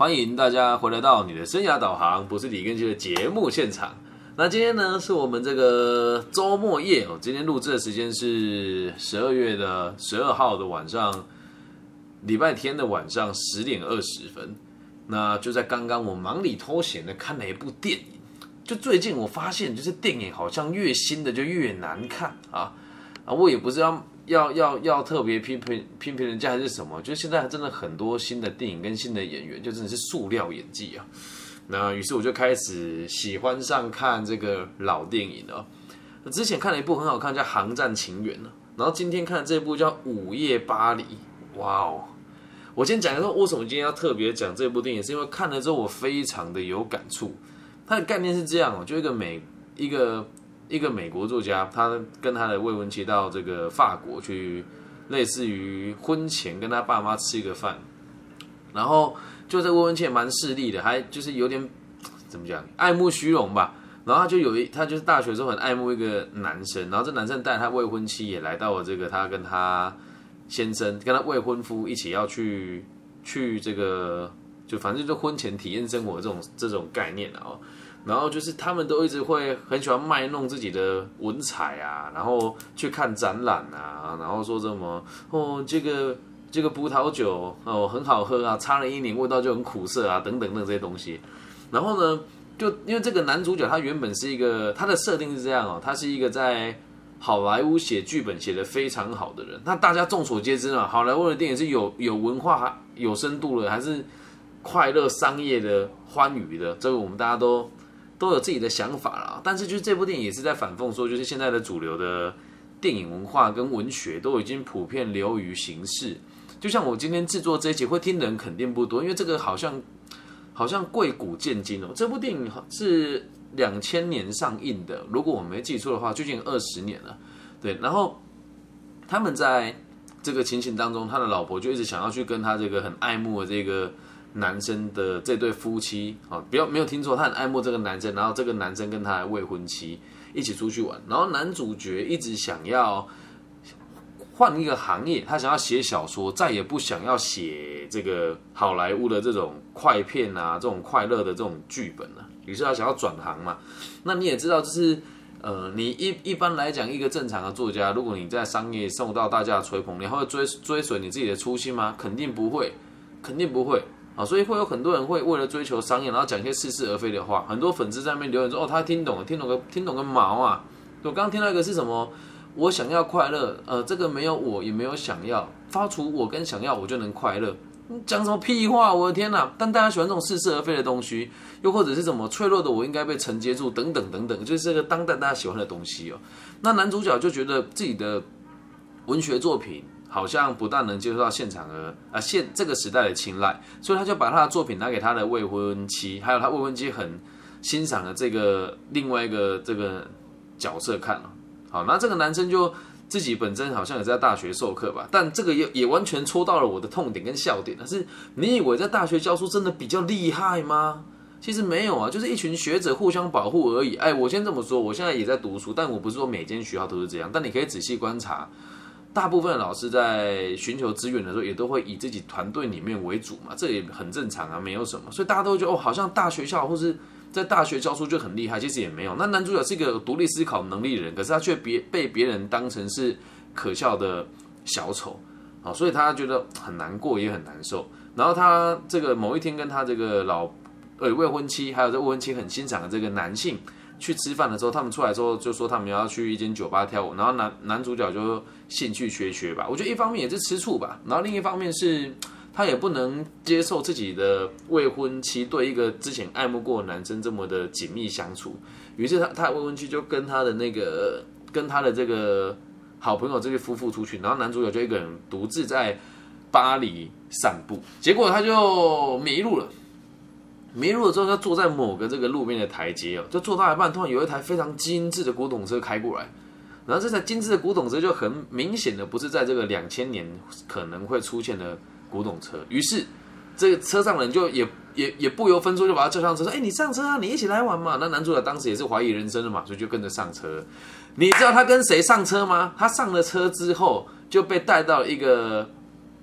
欢迎大家回来到你的生涯导航，不是李根基的节目现场。那今天呢，是我们这个周末夜哦。今天录制的时间是十二月的十二号的晚上，礼拜天的晚上十点二十分。那就在刚刚，我忙里偷闲的看了一部电影。就最近我发现，就是电影好像越新的就越难看啊啊！我也不知道。要要要特别批评批评人家还是什么？就现在真的很多新的电影跟新的演员，就真的是塑料演技啊。那于是我就开始喜欢上看这个老电影了。之前看了一部很好看，叫《航站情缘》呢。然后今天看的这部叫《午夜巴黎》。哇哦！我先讲一下为什么今天要特别讲这部电影，是因为看了之后我非常的有感触。它的概念是这样哦，就一个美一个。一个美国作家，他跟他的未婚妻到这个法国去，类似于婚前跟他爸妈吃一个饭，然后就这未婚妻也蛮势利的，还就是有点怎么讲，爱慕虚荣吧。然后他就有一，他就是大学时候很爱慕一个男生，然后这男生带他未婚妻也来到了这个他跟他先生跟他未婚夫一起要去去这个，就反正就婚前体验生活这种这种概念哦。然后就是他们都一直会很喜欢卖弄自己的文采啊，然后去看展览啊，然后说什么哦这个这个葡萄酒哦很好喝啊，差了一年味道就很苦涩啊等等等这些东西。然后呢，就因为这个男主角他原本是一个他的设定是这样哦，他是一个在好莱坞写剧本写的非常好的人。那大家众所皆知嘛，好莱坞的电影是有有文化、有深度的，还是快乐、商业的、欢愉的？这个我们大家都。都有自己的想法啦，但是就是这部电影也是在反讽说，就是现在的主流的电影文化跟文学都已经普遍流于形式。就像我今天制作这一集会听的人肯定不多，因为这个好像好像贵古见今哦。这部电影是两千年上映的，如果我没记错的话，最近二十年了。对，然后他们在这个情形当中，他的老婆就一直想要去跟他这个很爱慕的这个。男生的这对夫妻啊，不要没有听错，他很爱慕这个男生，然后这个男生跟他的未婚妻一起出去玩，然后男主角一直想要换一个行业，他想要写小说，再也不想要写这个好莱坞的这种快片啊，这种快乐的这种剧本了。于是他想要转行嘛。那你也知道，就是呃，你一一般来讲，一个正常的作家，如果你在商业受到大家的吹捧，你会追追随你自己的初心吗？肯定不会，肯定不会。啊，所以会有很多人会为了追求商业，然后讲一些似是而非的话。很多粉丝在那边留言说：“哦，他听懂了，听懂个听懂个毛啊！”我刚刚听到一个是什么？我想要快乐，呃，这个没有我也没有想要，发出我跟想要我就能快乐。讲什么屁话！我的天哪！但大家喜欢这种似是而非的东西，又或者是什么脆弱的我应该被承接住等等等等，就是这个当代大家喜欢的东西哦。那男主角就觉得自己的文学作品。好像不但能接受到现场的啊现这个时代的青睐，所以他就把他的作品拿给他的未婚妻，还有他未婚妻很欣赏的这个另外一个这个角色看了。好，那这个男生就自己本身好像也在大学授课吧，但这个也也完全戳到了我的痛点跟笑点。但是你以为在大学教书真的比较厉害吗？其实没有啊，就是一群学者互相保护而已。哎，我先这么说，我现在也在读书，但我不是说每间学校都是这样，但你可以仔细观察。大部分的老师在寻求资源的时候，也都会以自己团队里面为主嘛，这也很正常啊，没有什么。所以大家都觉得哦，好像大学校或是在大学教书就很厉害，其实也没有。那男主角是一个独立思考能力的人，可是他却别被别人当成是可笑的小丑，啊，所以他觉得很难过，也很难受。然后他这个某一天跟他这个老呃未婚妻，还有这未婚妻很欣赏的这个男性。去吃饭的时候，他们出来之后就说他们要去一间酒吧跳舞，然后男男主角就兴趣缺缺吧。我觉得一方面也是吃醋吧，然后另一方面是他也不能接受自己的未婚妻对一个之前爱慕过的男生这么的紧密相处，于是他他未婚妻就跟他的那个跟他的这个好朋友这对夫妇出去，然后男主角就一个人独自在巴黎散步，结果他就迷路了。迷路了之后，他坐在某个这个路边的台阶哦，就坐到一半，突然有一台非常精致的古董车开过来，然后这台精致的古董车就很明显的不是在这个两千年可能会出现的古董车，于是这个车上人就也也也不由分说就把他叫上车，说：“哎，你上车啊，你一起来玩嘛。”那男主角当时也是怀疑人生的嘛，所以就跟着上车。你知道他跟谁上车吗？他上了车之后就被带到一个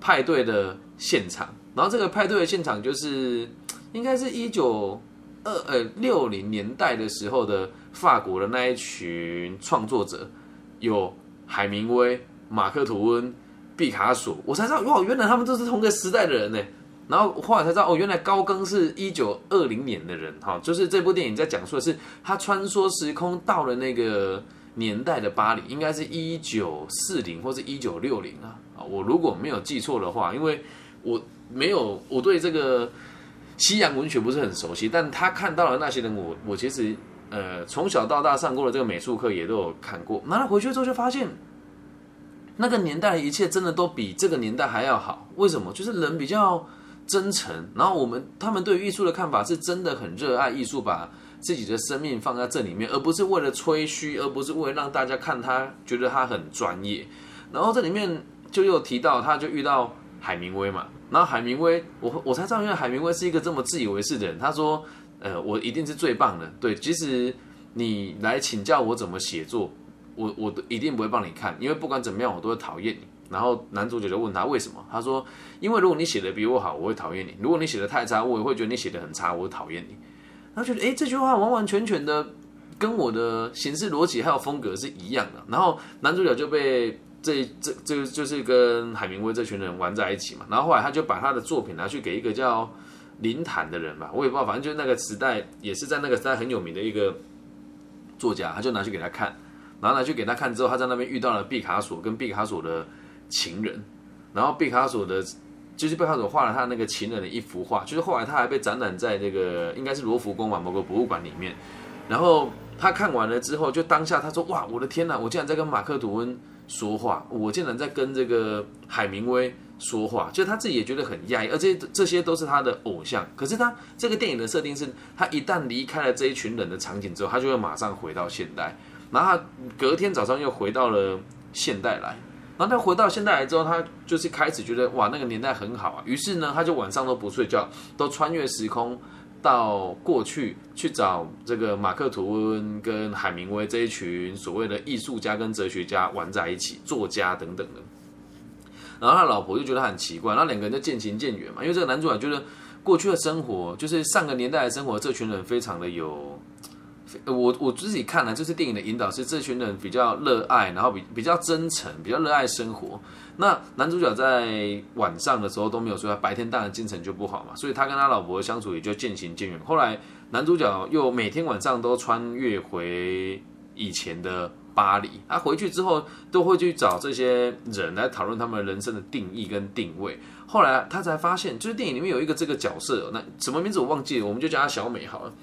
派对的现场。然后这个派对的现场就是应该是一九二呃六零年代的时候的法国的那一群创作者，有海明威、马克吐温、毕卡索，我才知道哇，原来他们都是同个时代的人呢。然后后来才知道哦，原来高更是一九二零年的人哈，就是这部电影在讲述的是他穿梭时空到了那个年代的巴黎，应该是一九四零或是一九六零啊啊，我如果没有记错的话，因为我没有我对这个 西洋文学不是很熟悉，但他看到了那些人，我我其实呃从小到大上过的这个美术课也都有看过，拿了回去之后就发现那个年代的一切真的都比这个年代还要好，为什么？就是人比较。真诚，然后我们他们对艺术的看法是真的很热爱艺术，把自己的生命放在这里面，而不是为了吹嘘，而不是为了让大家看他觉得他很专业。然后这里面就又提到，他就遇到海明威嘛，然后海明威，我我才知道，因为海明威是一个这么自以为是的人。他说：“呃，我一定是最棒的，对，即使你来请教我怎么写作，我我都一定不会帮你看，因为不管怎么样，我都会讨厌你。”然后男主角就问他为什么？他说：“因为如果你写的比我好，我会讨厌你；如果你写的太差，我也会觉得你写的很差，我讨厌你。”他觉得，哎，这句话完完全全的跟我的形式逻辑还有风格是一样的。然后男主角就被这这这就是跟海明威这群人玩在一起嘛。然后后来他就把他的作品拿去给一个叫林坦的人吧，我也不知道，反正就是那个时代也是在那个时代很有名的一个作家，他就拿去给他看。然后拿去给他看之后，他在那边遇到了毕卡索，跟毕卡索的。情人，然后毕卡索的，就是毕卡索画了他那个情人的一幅画，就是后来他还被展览在那个应该是罗浮宫吧某个博物馆里面。然后他看完了之后，就当下他说：“哇，我的天呐！我竟然在跟马克吐温说话，我竟然在跟这个海明威说话。”就他自己也觉得很讶异，而这这些都是他的偶像。可是他这个电影的设定是，他一旦离开了这一群人的场景之后，他就会马上回到现代，然后隔天早上又回到了现代来。然后他回到现代来之后，他就是开始觉得哇，那个年代很好啊。于是呢，他就晚上都不睡觉，都穿越时空到过去去找这个马克吐温跟海明威这一群所谓的艺术家跟哲学家玩在一起，作家等等的。然后他老婆就觉得很奇怪，那两个人就渐行渐远嘛。因为这个男主角觉得过去的生活，就是上个年代的生活，这群人非常的有。我我自己看呢，就是电影的引导是这群人比较热爱，然后比比较真诚，比较热爱生活。那男主角在晚上的时候都没有睡，白天当然精神就不好嘛，所以他跟他老婆相处也就渐行渐远。后来男主角又每天晚上都穿越回以前的巴黎，他回去之后都会去找这些人来讨论他们人生的定义跟定位。后来他才发现，就是电影里面有一个这个角色，那什么名字我忘记了，我们就叫他小美好了。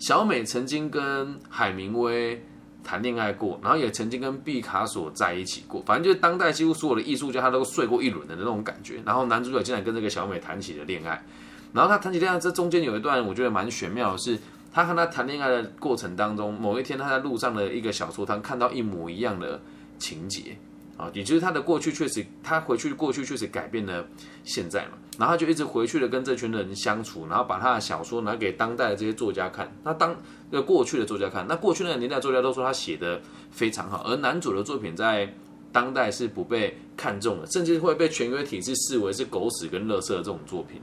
小美曾经跟海明威谈恋爱过，然后也曾经跟毕卡索在一起过，反正就是当代几乎所有的艺术家，他都睡过一轮的那种感觉。然后男主角竟然跟这个小美谈起了恋爱，然后他谈起恋爱，这中间有一段我觉得蛮玄妙的是，他和他谈恋爱的过程当中，某一天他在路上的一个小说摊看到一模一样的情节。啊，也就是他的过去确实，他回去过去确实改变了现在嘛，然后他就一直回去了跟这群人相处，然后把他的小说拿给当代的这些作家看，那当那过去的作家看，那过去那个年代作家都说他写的非常好，而男主的作品在当代是不被看中的，甚至会被权威体制视为是狗屎跟垃圾的这种作品，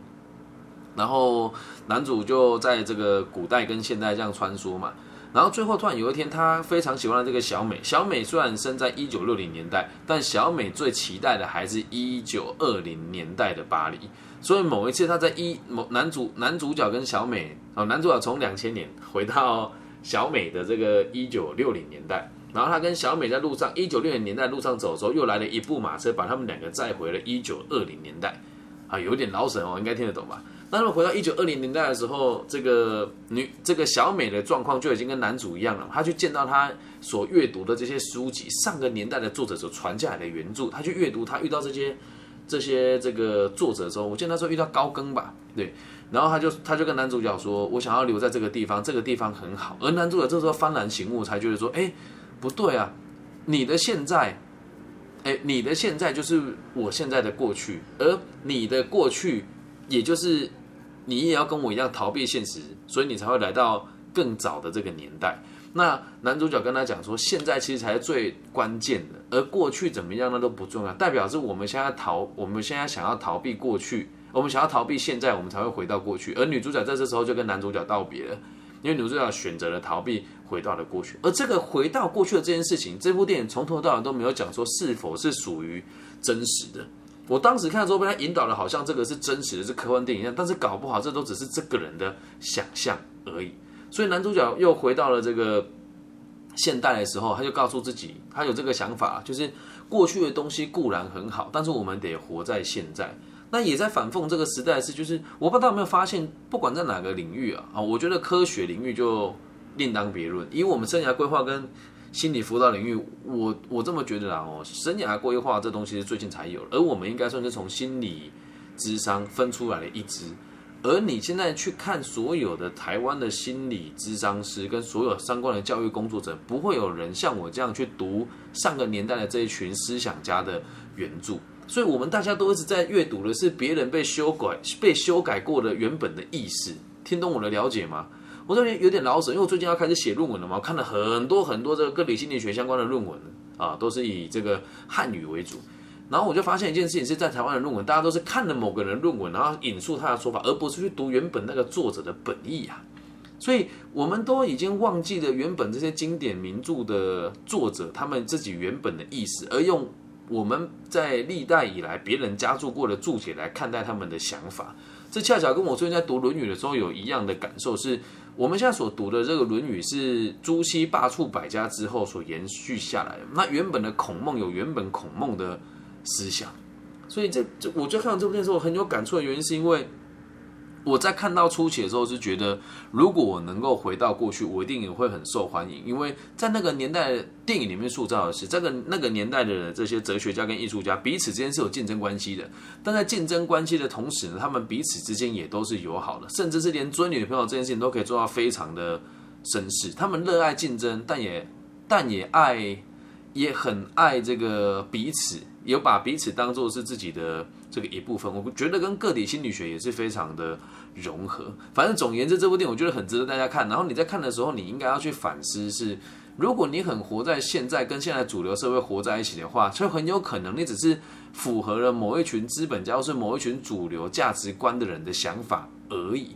然后男主就在这个古代跟现代这样穿梭嘛。然后最后突然有一天，他非常喜欢这个小美。小美虽然生在一九六零年代，但小美最期待的还是一九二零年代的巴黎。所以某一次，他在一某男主男主角跟小美哦，男主角从两千年回到小美的这个一九六零年代，然后他跟小美在路上一九六零年代路上走的时候，又来了一部马车，把他们两个载回了一九二零年代。啊，有点老神哦，应该听得懂吧？那么回到一九二零年代的时候，这个女这个小美的状况就已经跟男主一样了。她去见到她所阅读的这些书籍，上个年代的作者所传下来的原著，她去阅读。她遇到这些这些这个作者的时候，我记得那时候遇到高更吧，对。然后他就他就跟男主角说：“我想要留在这个地方，这个地方很好。”而男主角这时候幡然醒悟，才觉得说：“哎，不对啊，你的现在，哎，你的现在就是我现在的过去，而你的过去，也就是。”你也要跟我一样逃避现实，所以你才会来到更早的这个年代。那男主角跟他讲说，现在其实才是最关键的，而过去怎么样那都不重要。代表是我们现在逃，我们现在想要逃避过去，我们想要逃避现在，我们才会回到过去。而女主角在这时候就跟男主角道别了，因为女主角选择了逃避，回到了过去。而这个回到过去的这件事情，这部电影从头到尾都没有讲说是否是属于真实的。我当时看的时候，被他引导的好像这个是真实的，是科幻电影一样，但是搞不好这都只是这个人的想象而已。所以男主角又回到了这个现代的时候，他就告诉自己，他有这个想法，就是过去的东西固然很好，但是我们得活在现在。那也在反讽这个时代是，就是我不知道有没有发现，不管在哪个领域啊，啊，我觉得科学领域就另当别论，因为我们生涯规划跟心理辅导领域，我我这么觉得啦哦，生涯规划这东西是最近才有，而我们应该算是从心理智商分出来的一支。而你现在去看所有的台湾的心理智商师跟所有相关的教育工作者，不会有人像我这样去读上个年代的这一群思想家的原著。所以，我们大家都一直在阅读的是别人被修改、被修改过的原本的意思。听懂我的了解吗？我这边有点老舍，因为我最近要开始写论文了嘛，我看了很多很多这个跟理心理学相关的论文啊，都是以这个汉语为主。然后我就发现一件事情，是在台湾的论文，大家都是看了某个人的论文，然后引述他的说法，而不是去读原本那个作者的本意啊。所以，我们都已经忘记了原本这些经典名著的作者他们自己原本的意思，而用。我们在历代以来别人加注过的注解来看待他们的想法，这恰巧跟我最近在读《论语》的时候有一样的感受，是我们现在所读的这个《论语》是朱熹罢黜百家之后所延续下来的。那原本的孔孟有原本孔孟的思想，所以这这我就看到这部电视我很有感触的原因，是因为。我在看到初期的时候是觉得，如果我能够回到过去，我一定也会很受欢迎。因为在那个年代，电影里面塑造的是这个那个年代的这些哲学家跟艺术家彼此之间是有竞争关系的。但在竞争关系的同时呢，他们彼此之间也都是友好的，甚至是连追女朋友这件事情都可以做到非常的绅士。他们热爱竞争，但也但也爱也很爱这个彼此，有把彼此当做是自己的。这个一部分，我觉得跟个体心理学也是非常的融合。反正总言之，这部电影我觉得很值得大家看。然后你在看的时候，你应该要去反思：是如果你很活在现在，跟现在主流社会活在一起的话，就很有可能你只是符合了某一群资本家或是某一群主流价值观的人的想法而已。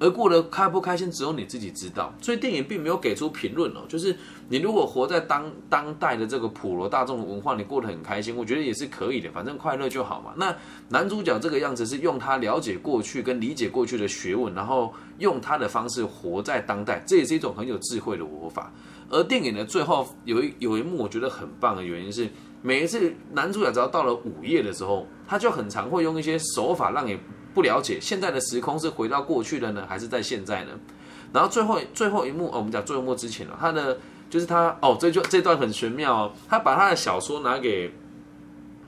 而过得开不开心，只有你自己知道。所以电影并没有给出评论哦，就是你如果活在当当代的这个普罗大众的文化，你过得很开心，我觉得也是可以的，反正快乐就好嘛。那男主角这个样子是用他了解过去跟理解过去的学问，然后用他的方式活在当代，这也是一种很有智慧的活法。而电影的最后有一有一幕我觉得很棒的原因是，每一次男主角只要到了午夜的时候，他就很常会用一些手法让你。不了解现在的时空是回到过去的呢，还是在现在呢？然后最后最后一幕，我们讲最后一幕之前了，他的就是他哦，这就这段很玄妙哦，他把他的小说拿给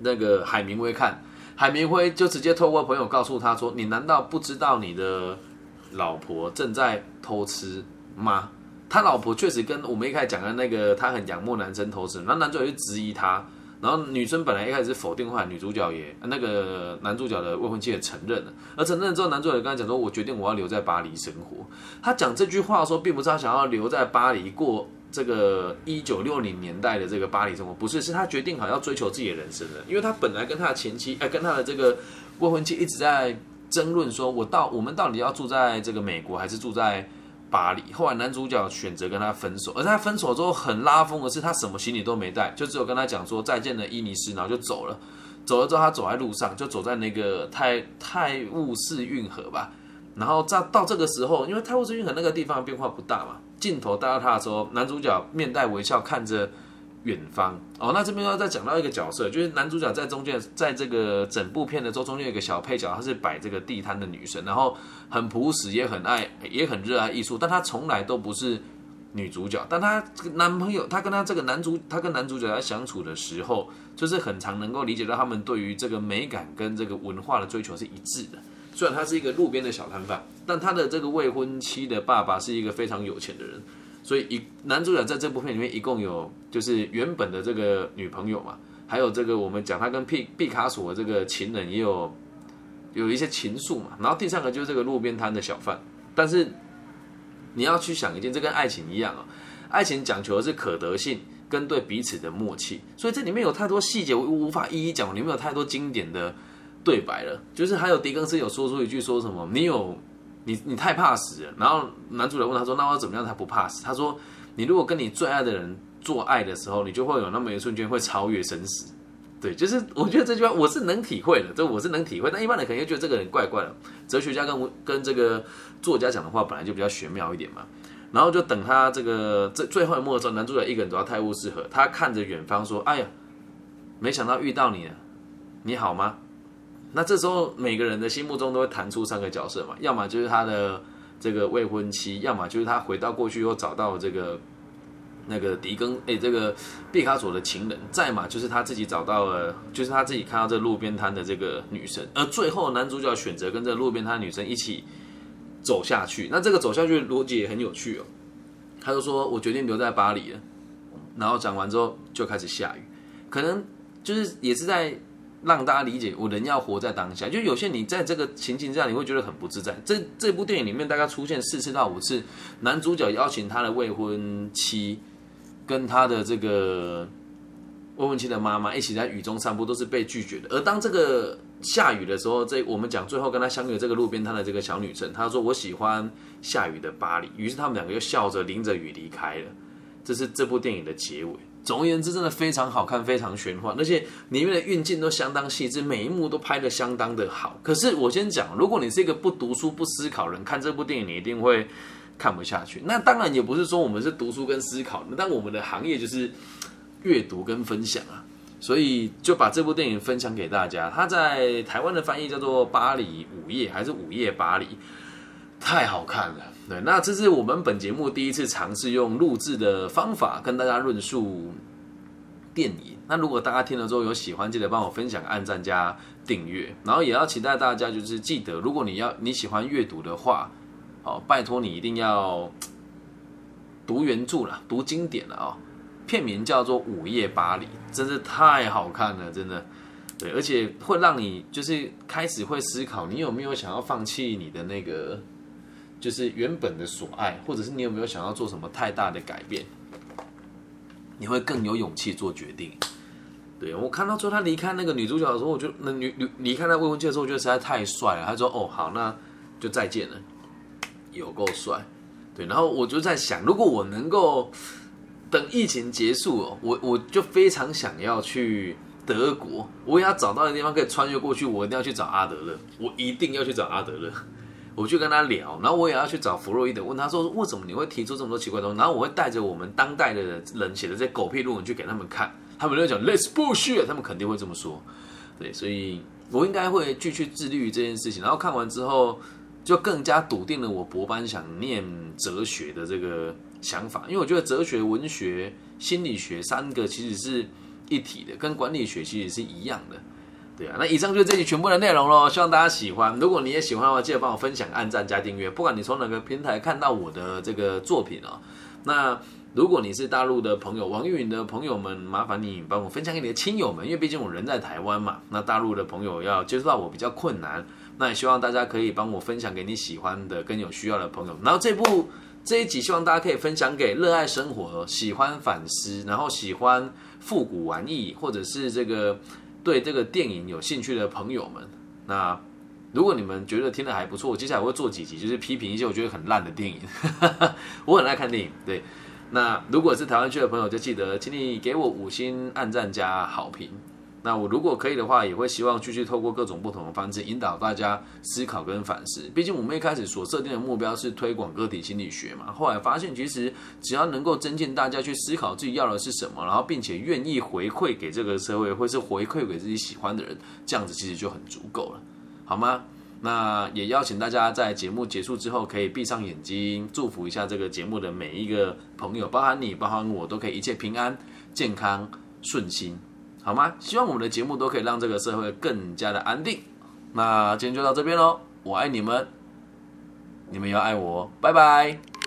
那个海明威看，海明威就直接透过朋友告诉他说：“你难道不知道你的老婆正在偷吃吗？”他老婆确实跟我们一开始讲的那个他很仰慕男生偷吃，然后男主角就质疑他。然后女生本来一开始否定话，女主角也那个男主角的未婚妻也承认了。而承认之后，男主角跟他讲说：“我决定我要留在巴黎生活。”他讲这句话的时候，并不是他想要留在巴黎过这个一九六零年代的这个巴黎生活，不是，是他决定好要追求自己的人生了。因为他本来跟他的前妻，哎，跟他的这个未婚妻一直在争论说，我到我们到底要住在这个美国，还是住在？巴黎，后来男主角选择跟他分手，而在分手之后很拉风的是，他什么行李都没带，就只有跟他讲说再见了伊尼斯，然后就走了。走了之后，他走在路上，就走在那个泰泰晤士运河吧。然后到到这个时候，因为泰晤士运河那个地方变化不大嘛，镜头带到他的时候，男主角面带微笑看着。远方哦，那这边要再讲到一个角色，就是男主角在中间，在这个整部片的中中间有一个小配角，她是摆这个地摊的女生，然后很朴实，也很爱，也很热爱艺术，但她从来都不是女主角。但她男朋友，她跟她这个男主，她跟男主角在相处的时候，就是很常能够理解到他们对于这个美感跟这个文化的追求是一致的。虽然他是一个路边的小摊贩，但他的这个未婚妻的爸爸是一个非常有钱的人。所以，一男主角在这部片里面一共有就是原本的这个女朋友嘛，还有这个我们讲他跟毕毕卡索的这个情人也有有一些情愫嘛。然后第三个就是这个路边摊的小贩。但是你要去想一件，这跟爱情一样啊，爱情讲求的是可得性跟对彼此的默契。所以这里面有太多细节，我无法一一讲。里面有太多经典的对白了，就是还有狄更斯有说出一句说什么，你有你你太怕死了。然后男主角问他说，那我怎么样才不怕死？他说，你如果跟你最爱的人做爱的时候，你就会有那么一瞬间会超越生死。对，就是我觉得这句话我是能体会的，这我是能体会。但一般人可能觉得这个人怪怪的。哲学家跟跟这个作家讲的话本来就比较玄妙一点嘛。然后就等他这个最最后一幕的时候，男主角一个人走到泰晤士河，他看着远方说：“哎呀，没想到遇到你了，你好吗？”那这时候每个人的心目中都会弹出三个角色嘛，要么就是他的这个未婚妻，要么就是他回到过去又找到这个。那个狄更哎，这个毕卡索的情人，再嘛就是他自己找到了，就是他自己看到这路边摊的这个女生，而最后男主角选择跟这路边摊女生一起走下去。那这个走下去逻辑也很有趣哦。他就说：“我决定留在巴黎了。”然后讲完之后就开始下雨，可能就是也是在让大家理解，我人要活在当下。就有些你在这个情境下，你会觉得很不自在。这这部电影里面大概出现四次到五次，男主角邀请他的未婚妻。跟他的这个未婚妻的妈妈一起在雨中散步，都是被拒绝的。而当这个下雨的时候，这我们讲最后跟他相遇的这个路边摊的这个小女生，她说：“我喜欢下雨的巴黎。”于是他们两个又笑着淋着雨离开了。这是这部电影的结尾。总而言之，真的非常好看，非常玄幻，而且里面的运镜都相当细致，每一幕都拍的相当的好。可是我先讲，如果你是一个不读书、不思考人，看这部电影，你一定会。看不下去，那当然也不是说我们是读书跟思考，但我们的行业就是阅读跟分享啊，所以就把这部电影分享给大家。它在台湾的翻译叫做《巴黎午夜》还是《午夜巴黎》，太好看了。对，那这是我们本节目第一次尝试用录制的方法跟大家论述电影。那如果大家听了之后有喜欢，记得帮我分享、按赞加订阅，然后也要期待大家就是记得，如果你要你喜欢阅读的话。哦，拜托你一定要读原著了，读经典了啊！片名叫做《午夜巴黎》，真是太好看了，真的。对，而且会让你就是开始会思考，你有没有想要放弃你的那个，就是原本的所爱，或者是你有没有想要做什么太大的改变？你会更有勇气做决定。对我看到最后他离开那个女主角的时候，我就那女女离开那未婚妻的时候，我觉得实在太帅了。他说：“哦，好，那就再见了。”有够帅，对，然后我就在想，如果我能够等疫情结束，我我就非常想要去德国，我也要找到的地方可以穿越过去，我一定要去找阿德勒，我一定要去找阿德勒，我去跟他聊，然后我也要去找弗洛伊德，问他说为什么你会提出这么多奇怪东西，然后我会带着我们当代的人写的这狗屁论文去给他们看，他们就讲 Let's bullshit，他们肯定会这么说，对，所以我应该会继续致力于这件事情，然后看完之后。就更加笃定了我博班想念哲学的这个想法，因为我觉得哲学、文学、心理学三个其实是一体的，跟管理学其实是一样的。对啊，那以上就是这集全部的内容喽，希望大家喜欢。如果你也喜欢的话，记得帮我分享、按赞、加订阅。不管你从哪个平台看到我的这个作品哦，那如果你是大陆的朋友、网易云的朋友们，麻烦你帮我分享给你的亲友们，因为毕竟我人在台湾嘛，那大陆的朋友要接触到我比较困难。那也希望大家可以帮我分享给你喜欢的、跟有需要的朋友。然后这部这一集，希望大家可以分享给热爱生活、喜欢反思、然后喜欢复古玩意，或者是这个对这个电影有兴趣的朋友们。那如果你们觉得听的还不错，接下来我会做几集，就是批评一些我觉得很烂的电影。我很爱看电影，对。那如果是台湾区的朋友，就记得请你给我五星按赞加好评。那我如果可以的话，也会希望继续透过各种不同的方式引导大家思考跟反思。毕竟我们一开始所设定的目标是推广个体心理学嘛，后来发现其实只要能够增进大家去思考自己要的是什么，然后并且愿意回馈给这个社会，或是回馈给自己喜欢的人，这样子其实就很足够了，好吗？那也邀请大家在节目结束之后，可以闭上眼睛，祝福一下这个节目的每一个朋友，包含你，包含我，都可以一切平安、健康、顺心。好吗？希望我们的节目都可以让这个社会更加的安定。那今天就到这边喽，我爱你们，你们要爱我，拜拜。